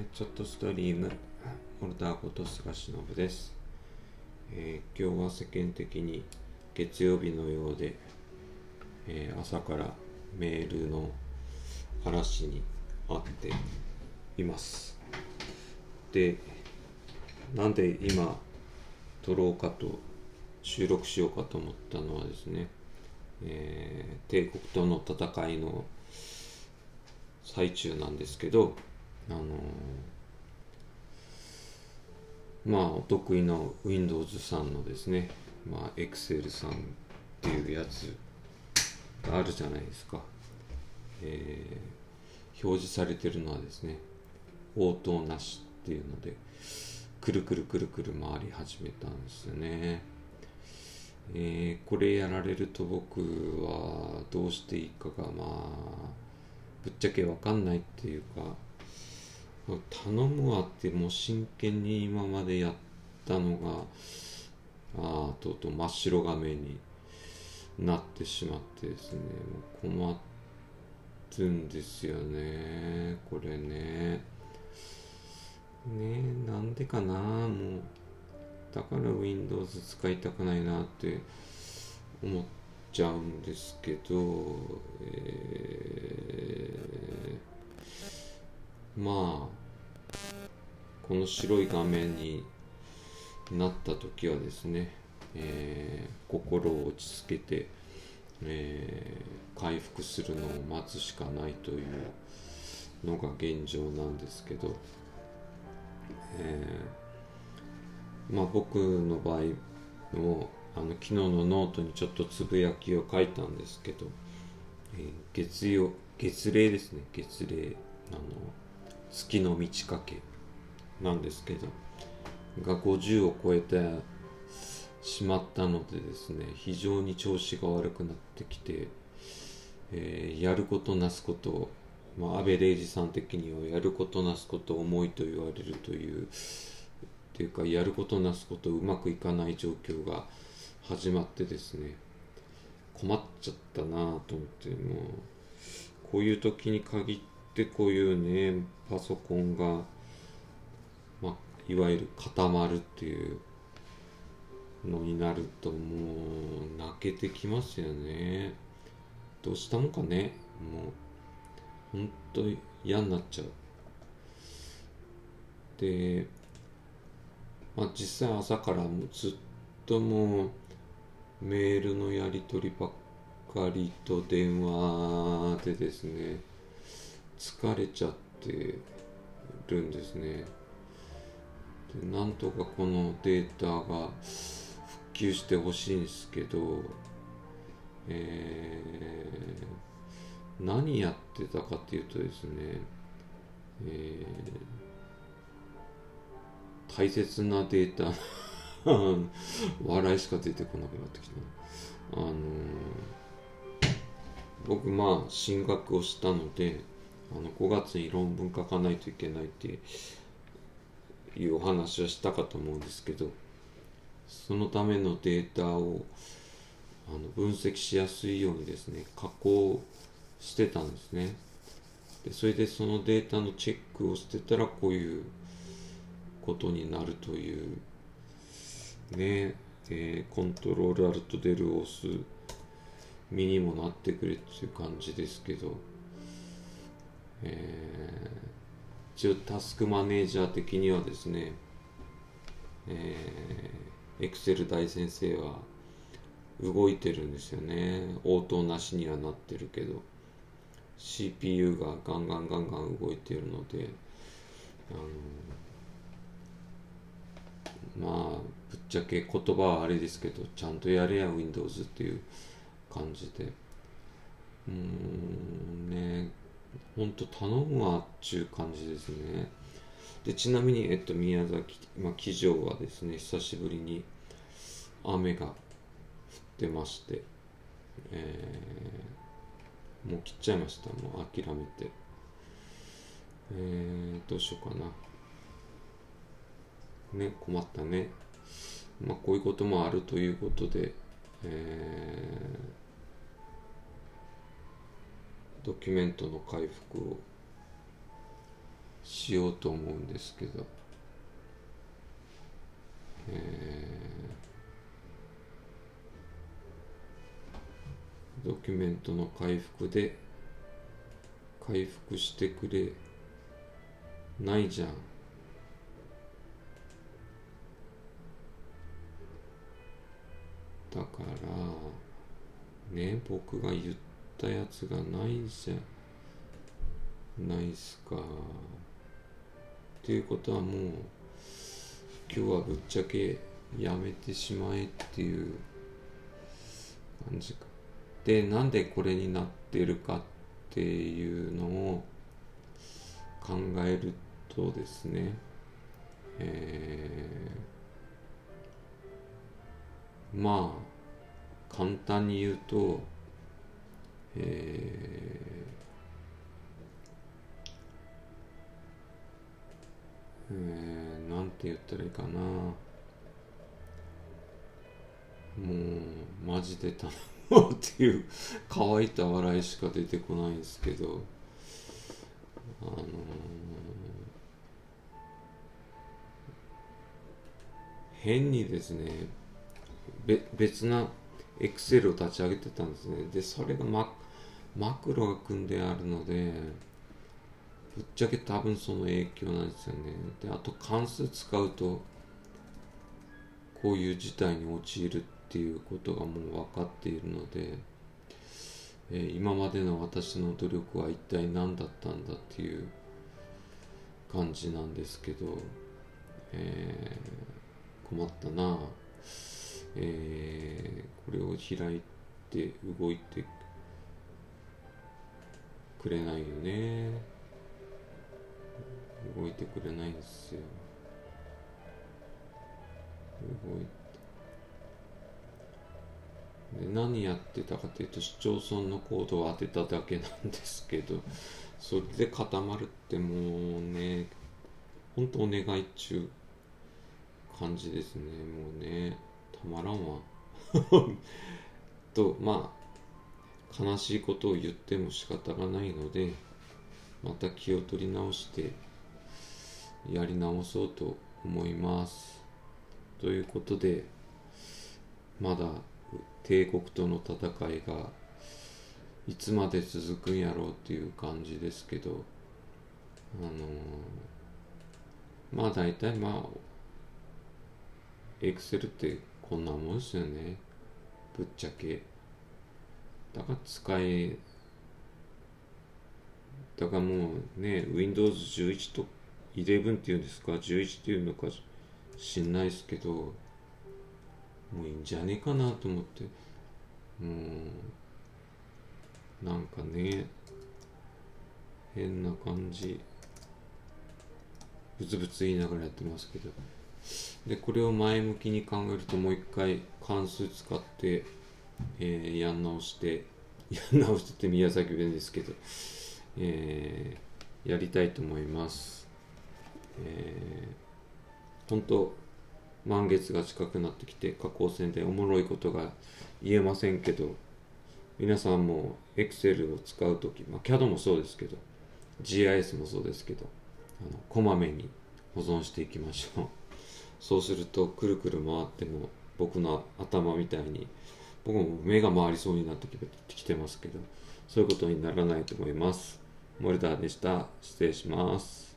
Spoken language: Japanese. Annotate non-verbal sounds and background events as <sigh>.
えー、ちょっとストリームモルターこと菅忍です、えー、今日は世間的に月曜日のようで、えー、朝からメールの嵐にあっています。でなんで今撮ろうかと収録しようかと思ったのはですね、え、帝国との戦いの最中なんですけどあの、まあお得意の Windows さんのですねまあ Excel さんっていうやつがあるじゃないですか、えー、表示されてるのはですね応答なしっていうのでくるくるくるくる回り始めたんですよね。えー、これやられると僕はどうしていいかがまあぶっちゃけわかんないっていうか頼むわってもう真剣に今までやったのがあとうとう真っ白画面になってしまってですね。もう困ってんですよねこれね。ねなんでかな。もうだから Windows 使いたくないなって思っちゃうんですけど、えー、まあこの白い画面になった時はですね、えー、心を落ち着けて、えー、回復するのを待つしかないというのが現状なんですけど、えー、まあ僕の場合もあの昨日のノートにちょっとつぶやきを書いたんですけど、え、月曜月齢ですね。月齢あの月の満ち欠け。なんですけどが50を超えてしまったのでですね非常に調子が悪くなってきて、えー、やることなすことを、まあ、安倍礼二さん的にはやることなすこと重いと言われるというっていうかやることなすことうまくいかない状況が始まってですね困っちゃったなと思ってもうこういう時に限ってこういうねパソコンが、いわゆる固まるっていうのになるともう泣けてきますよね。どうしたもんかね。もうほんと嫌になっちゃう。でまあ実際朝からもうずっともうメールのやり取りばっかりと電話でですね疲れちゃってるんですね。でなんとかこのデータが復旧してほしいんですけどえー、何やってたかっていうとですね、えー、大切なデータ <laughs> 笑いしか出てこなくなってきたあのー、僕まあ進学をしたのであの5月に論文書かないといけないっていうお話はしたかと思うんですけどそのためのデータをあの分析しやすいようにですね加工してたんですね。でそれでそのデータのチェックをしてたらこういうことになるというねえー、コントロールアルトデルを押す身にもなってくれっていう感じですけど、えー、一応タスクマネージャー的にはですね、えー、エクセル大先生は動いてるんですよね。応答なしにはなってるけど。CPU がガンガンガンガン動いてるのであのまあぶっちゃけ言葉はあれですけどちゃんとやれや Windows っていう感じで。うーんねほんと頼むわっちゅう感じですね。でちなみに、えっと、宮崎、まあ、機場はですね久しぶりに雨が降ってまして、えー、もう切っちゃいました。もう諦めて。えー、どうしようかな。ね困ったね。まあこういうこともあるということで、えー、ドキュメントの回復をしようと思うんですけど、えー。ドキュメントの回復で回復してくれないじゃん。だからね僕が言ったやつがないじゃないっすか。っていうことはもう今日はぶっちゃけやめてしまえっていう感じか。でなんでこれになってるかっていうのを考えるとですねえー、まあ簡単に言うとえー、えー、なんて言ったらいいかな。もうマジで頼もうっていう乾いた笑いしか出てこないんですけど。あのー、変にですねべ別なエクセルを立ち上げてたんですね。でそれがママクロが組んであるのでぶっちゃけ多分その影響なんですよね。であと関数使うとこういう事態に陥るっていうことがもう分かっているので、えー、今までの私の努力は一体何だったんだっていう感じなんですけど、えー、困ったな、えー、これを開いて動いてくくれないよね。動いてくれないんですよ。動いて。で何やってたかというと市町村のコードを当てただけなんですけどそれで固まるってもうねほんとお願いっちゅう感じですね。もうねたまらんわ。<laughs> とまあ悲しいことを言っても仕方がないのでまた気を取り直してやり直そうと思います。ということでまだ帝国との戦いがいつまで続くんやろうっていう感じですけどあのー、まあ大体まあエクセルってこんなもんですよね。ぶっちゃけ。だから使えだからもうね Windows11 と11っていうんですか11っていうのか知んないですけどもういいんじゃねえかなと思って。もうなんかね変な感じブツブツ言いながらやってますけど。でこれを前向きに考えるともう一回関数使って、えー、やん直して <laughs> やん直してって宮崎弁ですけど、えー、やりたいと思います。えー、本当満月が近くなってきて下降線でおもろいことが言えませんけど皆さんも Excel を使う時、まあ、CAD もそうですけど GIS もそうですけどあのこまめに保存していきましょう。そうするとくるくる回っても僕の頭みたいに僕も目が回りそうになってきてますけどそういうことにならないと思います。モルダーでした。失礼します。